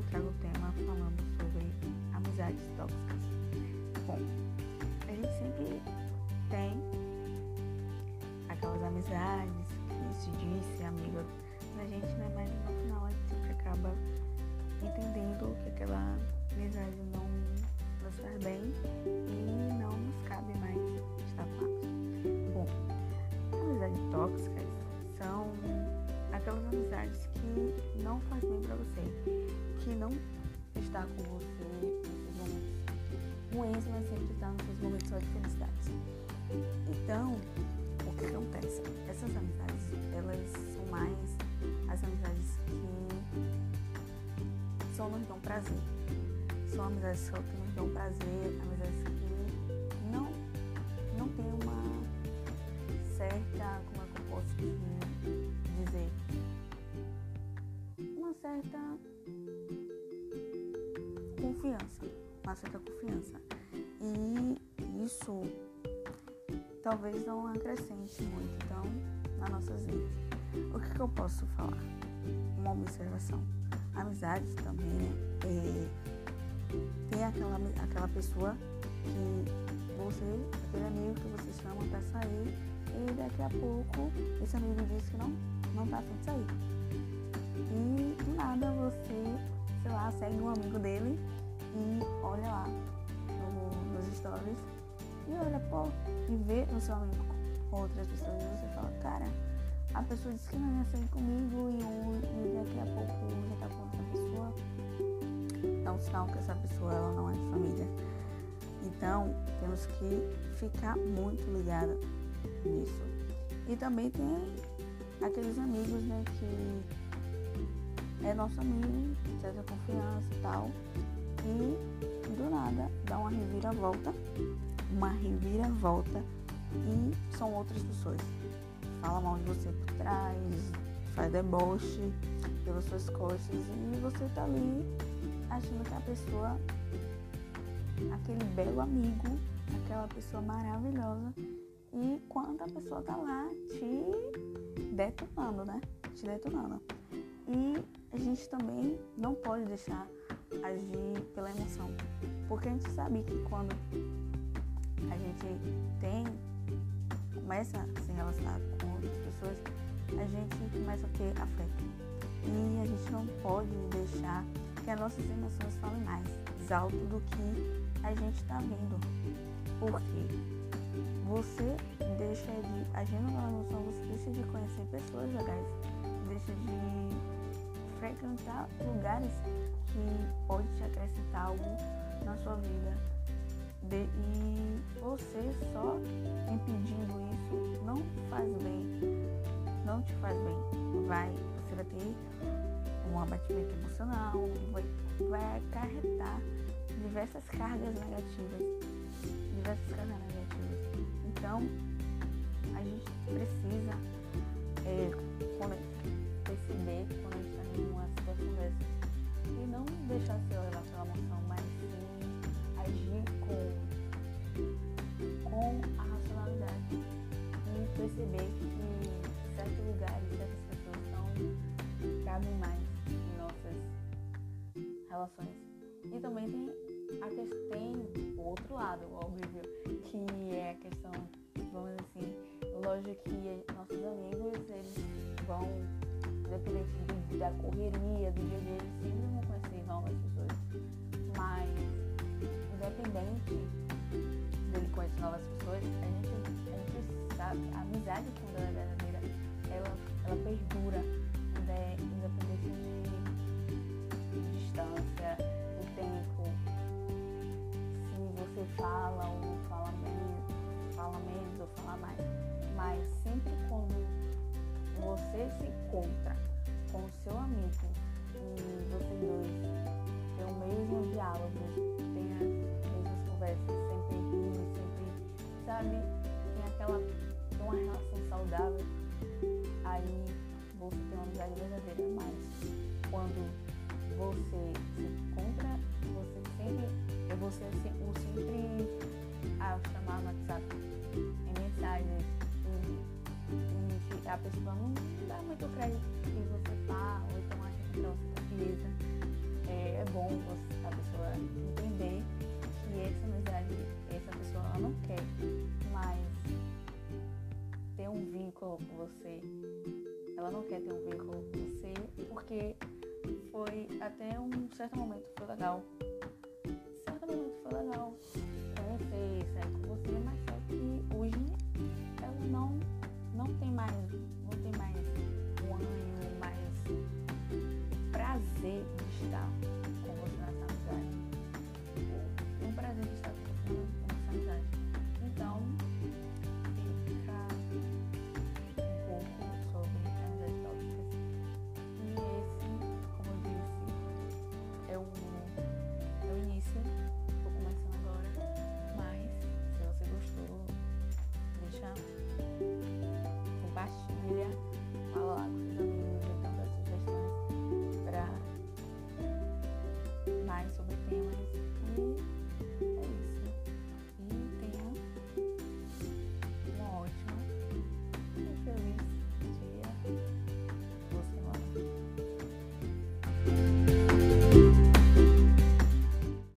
eu trago o tema falando sobre amizades tóxicas. Bom, a gente sempre tem aquelas amizades que se diz ser amiga, mas a gente não é aquelas amizades que não faz bem para você, que não está com você nesses momentos ruins, mas sempre está nos seus momentos de felicidade. Então, o que acontece? Essas amizades, elas são mais as amizades que só nos dão prazer. São amizades só que nos dão prazer, amizades que confiança. Uma certa confiança. E isso talvez não acrescente muito então nas nossas vidas. O que, que eu posso falar? Uma observação. Amizades também, né? É, tem aquela, aquela pessoa que você, aquele amigo que você chama para sair e daqui a pouco esse amigo diz que não, não tá afim de sair. E do nada você, sei lá, segue um amigo dele e olha lá no, nos stories e olha, pô, e vê no seu amigo com outras pessoas e você fala, cara, a pessoa disse que não ia sair comigo e, e daqui a pouco já tá com outra pessoa. Um sinal que essa pessoa ela não é família. Então, temos que ficar muito ligada nisso. E também tem aqueles amigos, né, que é nosso amigo, certa confiança e tal. E do nada dá uma reviravolta uma reviravolta e são outras pessoas. Fala mal de você por trás, faz deboche pelas suas costas e você tá ali achando que a pessoa, aquele belo amigo, aquela pessoa maravilhosa, e quando a pessoa tá lá te detonando, né? Te detonando. E a gente também não pode deixar agir pela emoção. Porque a gente sabe que quando a gente tem, começa a se relacionar com outras pessoas, a gente começa a ter afeto. E a gente não pode deixar que as nossas emoções falem mais alto do que a gente está vendo. Porque você deixa de agir numa emoção, você deixa de conhecer pessoas legais, deixa de frequentar lugares que pode te acrescentar algo na sua vida de, e você só impedindo isso não faz bem, não te faz bem. Vai, você vai ter um abatimento emocional, vai, vai acarretar diversas cargas negativas. Diversas cargas negativas. Então, relações. E também tem a tem o outro lado, óbvio, que é a questão, vamos assim, lógico que nossos amigos, eles vão, independente da correria, do dia a dia, eles sempre vão conhecer novas pessoas. Mas independente dele conhecer novas pessoas, a gente, a gente sabe, a amizade quando ela é verdadeira, sempre quando você se encontra com o seu amigo e vocês dois têm o mesmo diálogo, tem as conversa, sempre rir, sempre, sabe? Tem aquela, tem uma relação saudável, aí você tem uma amizade verdadeira, mas quando você se encontra, você sempre, é você o sempre a pessoa não dá muito crédito que você fala, ou então acha que então você precisa. É, é bom você, a pessoa entender que essa amizade, essa pessoa ela não quer mais ter um vínculo com você. Ela não quer ter um vínculo com você porque foi até um certo momento foi legal. Certo momento foi legal conhecer, sair é com você, mas só que hoje ela não tem mais?